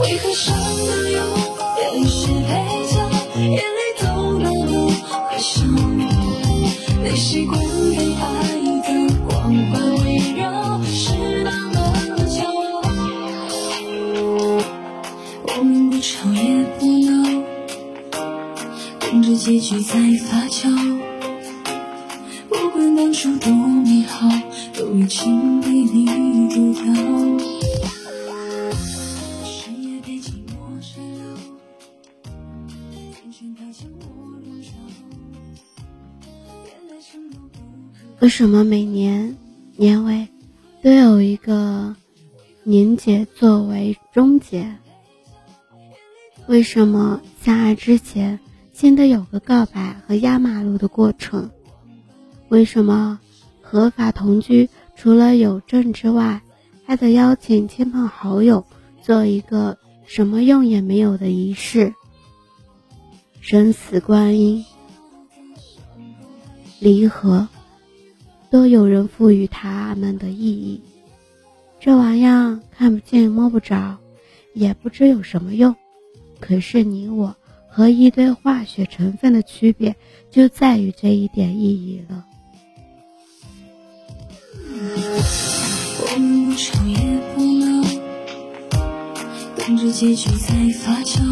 为何伤的永远是配角，眼泪都流了，快笑。你习惯被爱的光环围绕，是那么骄傲。我们不吵也不闹，等着结局在发酵。不管当初多美好，都已经被你丢掉。为什么每年年尾都有一个年节作为终结？为什么相爱之前先得有个告白和压马路的过程？为什么合法同居除了有证之外，还得邀请亲朋好友做一个什么用也没有的仪式？生死观音，离合。都有人赋予它们的意义。这玩意儿看不见摸不着，也不知有什么用。可是你我和一堆化学成分的区别，就在于这一点意义了。我们不吵也不闹，等着结局在发酵。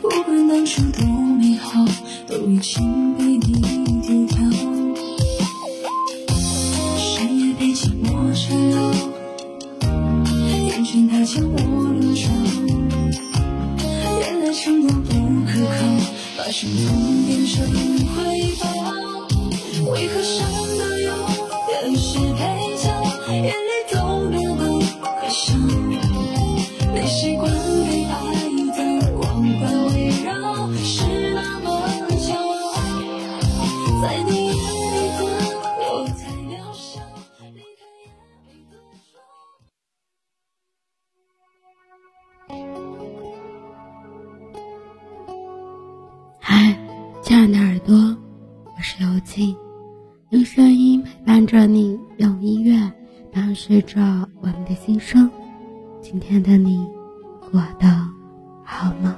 不管当初多美好，都已经被你丢掉。亲爱的耳朵，我是尤静，用声音陪伴着你，用音乐伴随着我们的心声。今天的你过得好吗？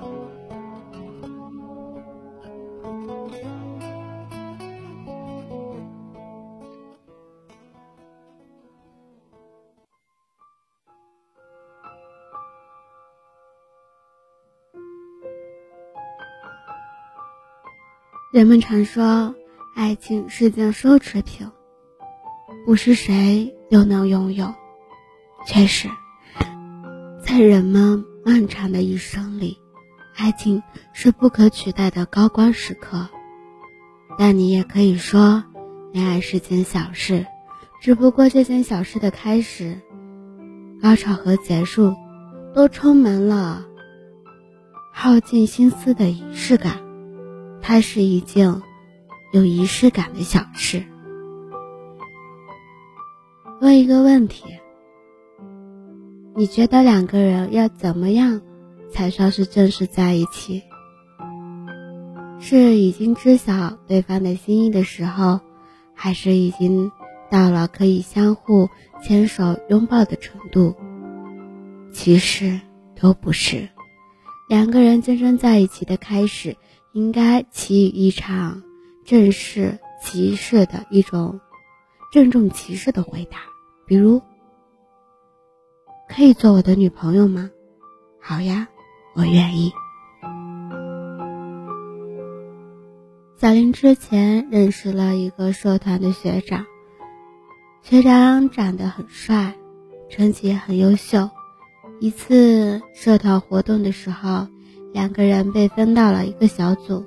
人们常说，爱情是件奢侈品，不是谁都能拥有。确实，在人们漫长的一生里，爱情是不可取代的高光时刻。但你也可以说，恋爱是件小事，只不过这件小事的开始、高潮和结束，都充满了耗尽心思的仪式感。它是一件有仪式感的小事。问一个问题：你觉得两个人要怎么样才算是正式在一起？是已经知晓对方的心意的时候，还是已经到了可以相互牵手拥抱的程度？其实都不是。两个人真正在一起的开始。应该给予一场正式骑士的一种郑重其事的回答，比如：“可以做我的女朋友吗？”“好呀，我愿意。”小林之前认识了一个社团的学长，学长长得很帅，成绩也很优秀。一次社团活动的时候，两个人被分到了一个小组，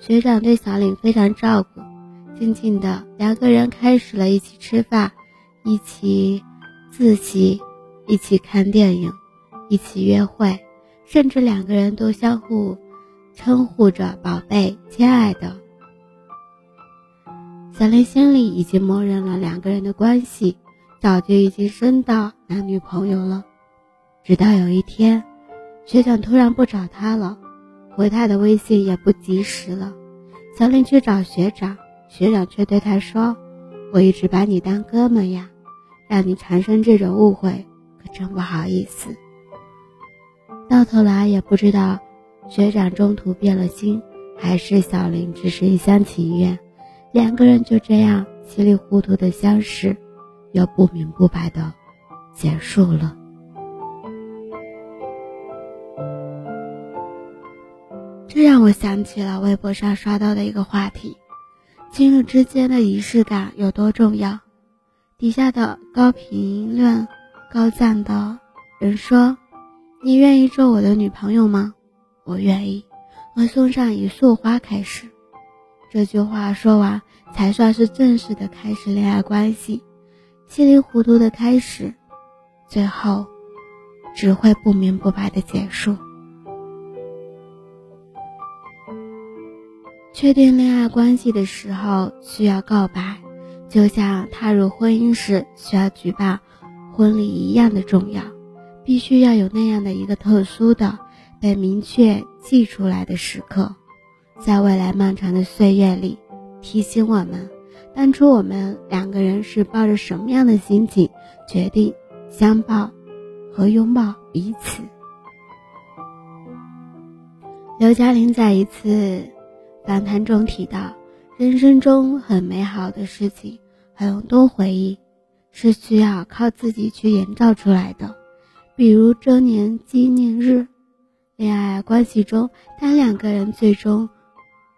学长对小林非常照顾。静静的，两个人开始了一起吃饭，一起自习，一起看电影，一起约会，甚至两个人都相互称呼着“宝贝”“亲爱的”。小林心里已经默认了两个人的关系，早就已经升到男女朋友了。直到有一天。学长突然不找他了，回他的微信也不及时了。小林去找学长，学长却对他说：“我一直把你当哥们呀，让你产生这种误会，可真不好意思。”到头来也不知道学长中途变了心，还是小林只是一厢情愿，两个人就这样稀里糊涂的相识，又不明不白的结束了。这让我想起了微博上刷到的一个话题：情侣之间的仪式感有多重要？底下的高评论、高赞的人说：“你愿意做我的女朋友吗？”我愿意。我送上一束花开始。这句话说完，才算是正式的开始恋爱关系。稀里糊涂的开始，最后只会不明不白的结束。确定恋爱关系的时候需要告白，就像踏入婚姻时需要举办婚礼一样的重要。必须要有那样的一个特殊的、被明确记出来的时刻，在未来漫长的岁月里，提醒我们当初我们两个人是抱着什么样的心情决定相抱和拥抱彼此。刘嘉玲在一次。访谈中提到，人生中很美好的事情，很多回忆是需要靠自己去营造出来的。比如周年纪念日，恋爱关系中，当两个人最终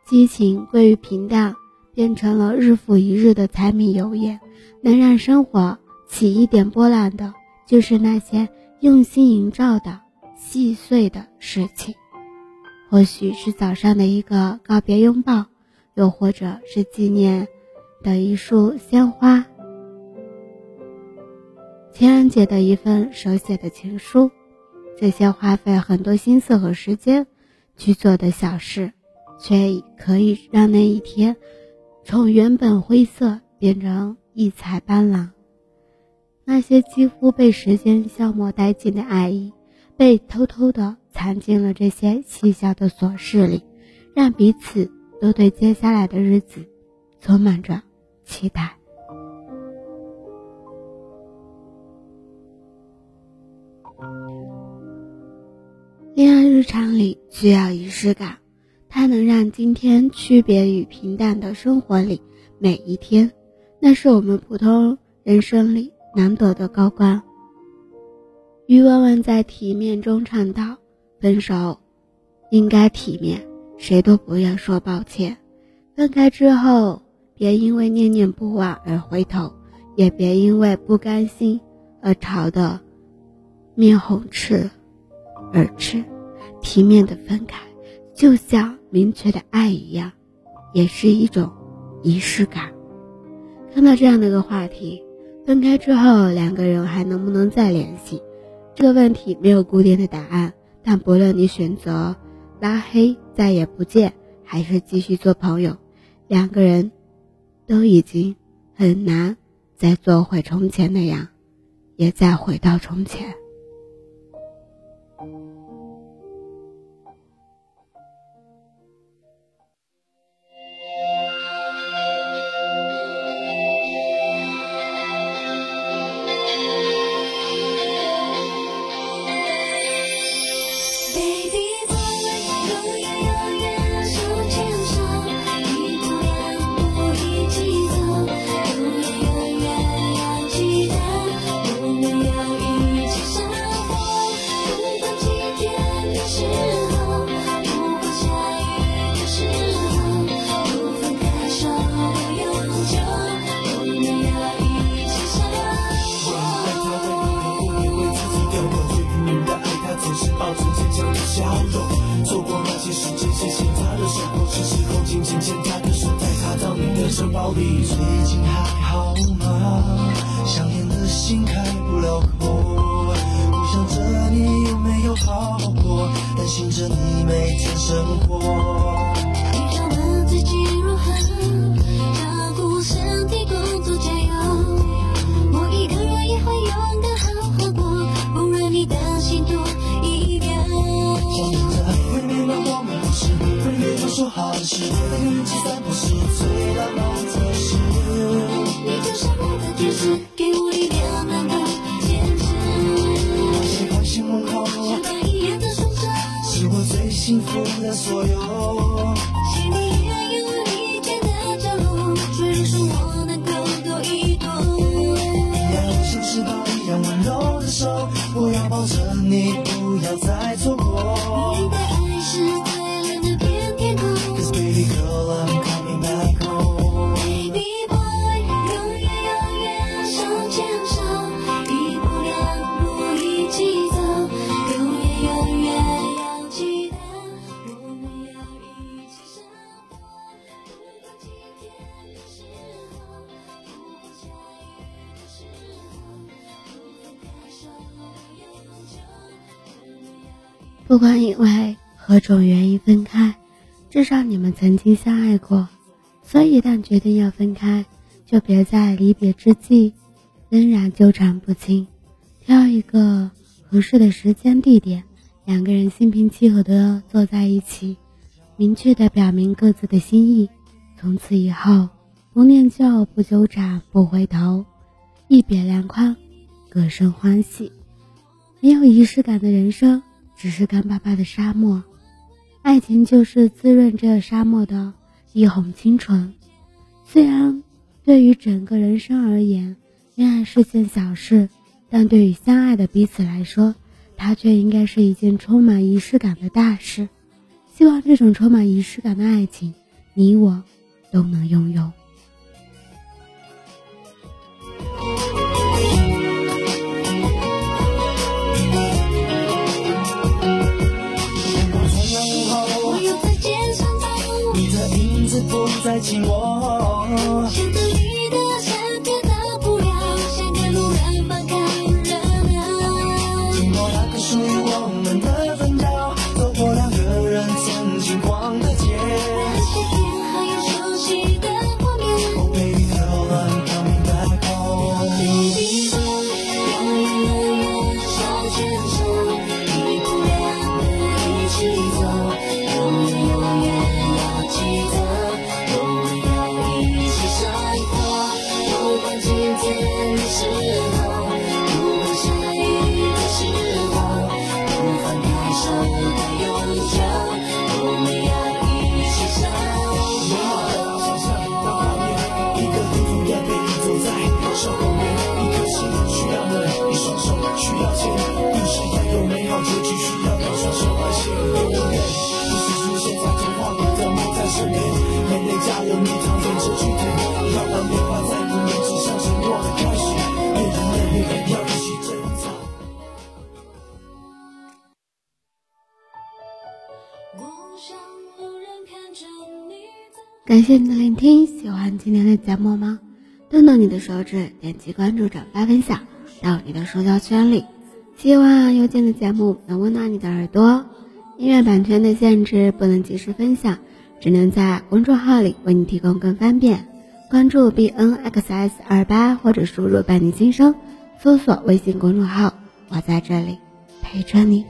激情归于平淡，变成了日复一日的柴米油盐，能让生活起一点波澜的，就是那些用心营造的细碎的事情。或许是早上的一个告别拥抱，又或者是纪念的一束鲜花，情人节的一份手写的情书，这些花费很多心思和时间去做的小事，却可以让那一天从原本灰色变成异彩斑斓。那些几乎被时间消磨殆尽的爱意，被偷偷的。藏进了这些细小的琐事里，让彼此都对接下来的日子充满着期待。恋爱日常里需要仪式感，它能让今天区别于平淡的生活里每一天，那是我们普通人生里难得的高光。于文文在《体面》中唱道。分手应该体面，谁都不愿说抱歉。分开之后，别因为念念不忘而回头，也别因为不甘心而吵得面红赤耳赤。体面的分开，就像明确的爱一样，也是一种仪式感。看到这样的一个话题，分开之后两个人还能不能再联系？这个问题没有固定的答案。但不论你选择拉黑、再也不见，还是继续做朋友，两个人都已经很难再做回从前那样，也再回到从前。过，担心着你每天生活。的所有。不管因为何种原因分开，至少你们曾经相爱过。所以，一旦决定要分开，就别在离别之际仍然纠缠不清。挑一个合适的时间地点，两个人心平气和的坐在一起，明确的表明各自的心意。从此以后，不念旧，不纠缠，不回头，一别两宽，各生欢喜。没有仪式感的人生，只是干巴巴的沙漠。爱情就是滋润这沙漠的一泓清纯。虽然对于整个人生而言，恋爱是件小事，但对于相爱的彼此来说，它却应该是一件充满仪式感的大事。希望这种充满仪式感的爱情，你我都能拥有。请我。感谢你的聆听，喜欢今天的节目吗？动动你的手指，点击关注、转发、分享到你的社交圈里。希望邮件的节目能温暖你的耳朵。音乐版权的限制不能及时分享，只能在公众号里为你提供更方便。关注 b n x s 二八或者输入“伴你心声”，搜索微信公众号，我在这里陪着你。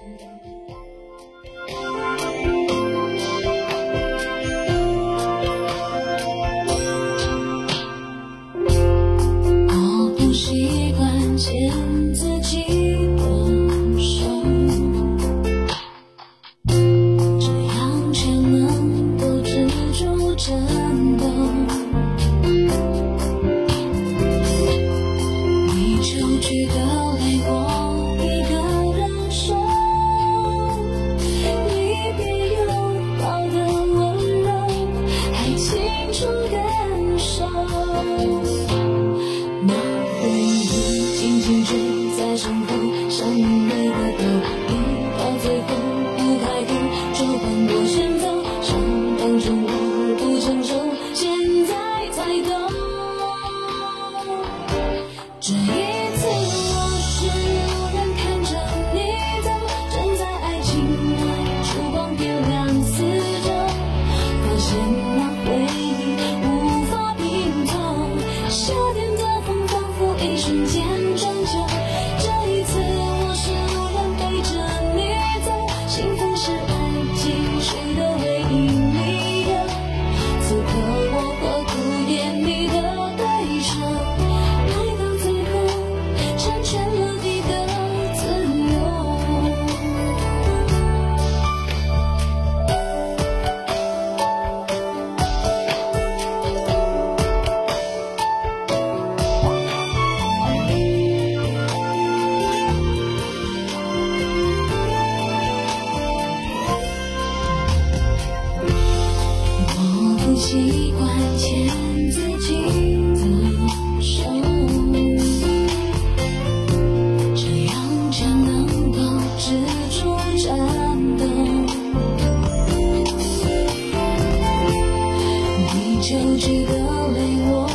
就记得为我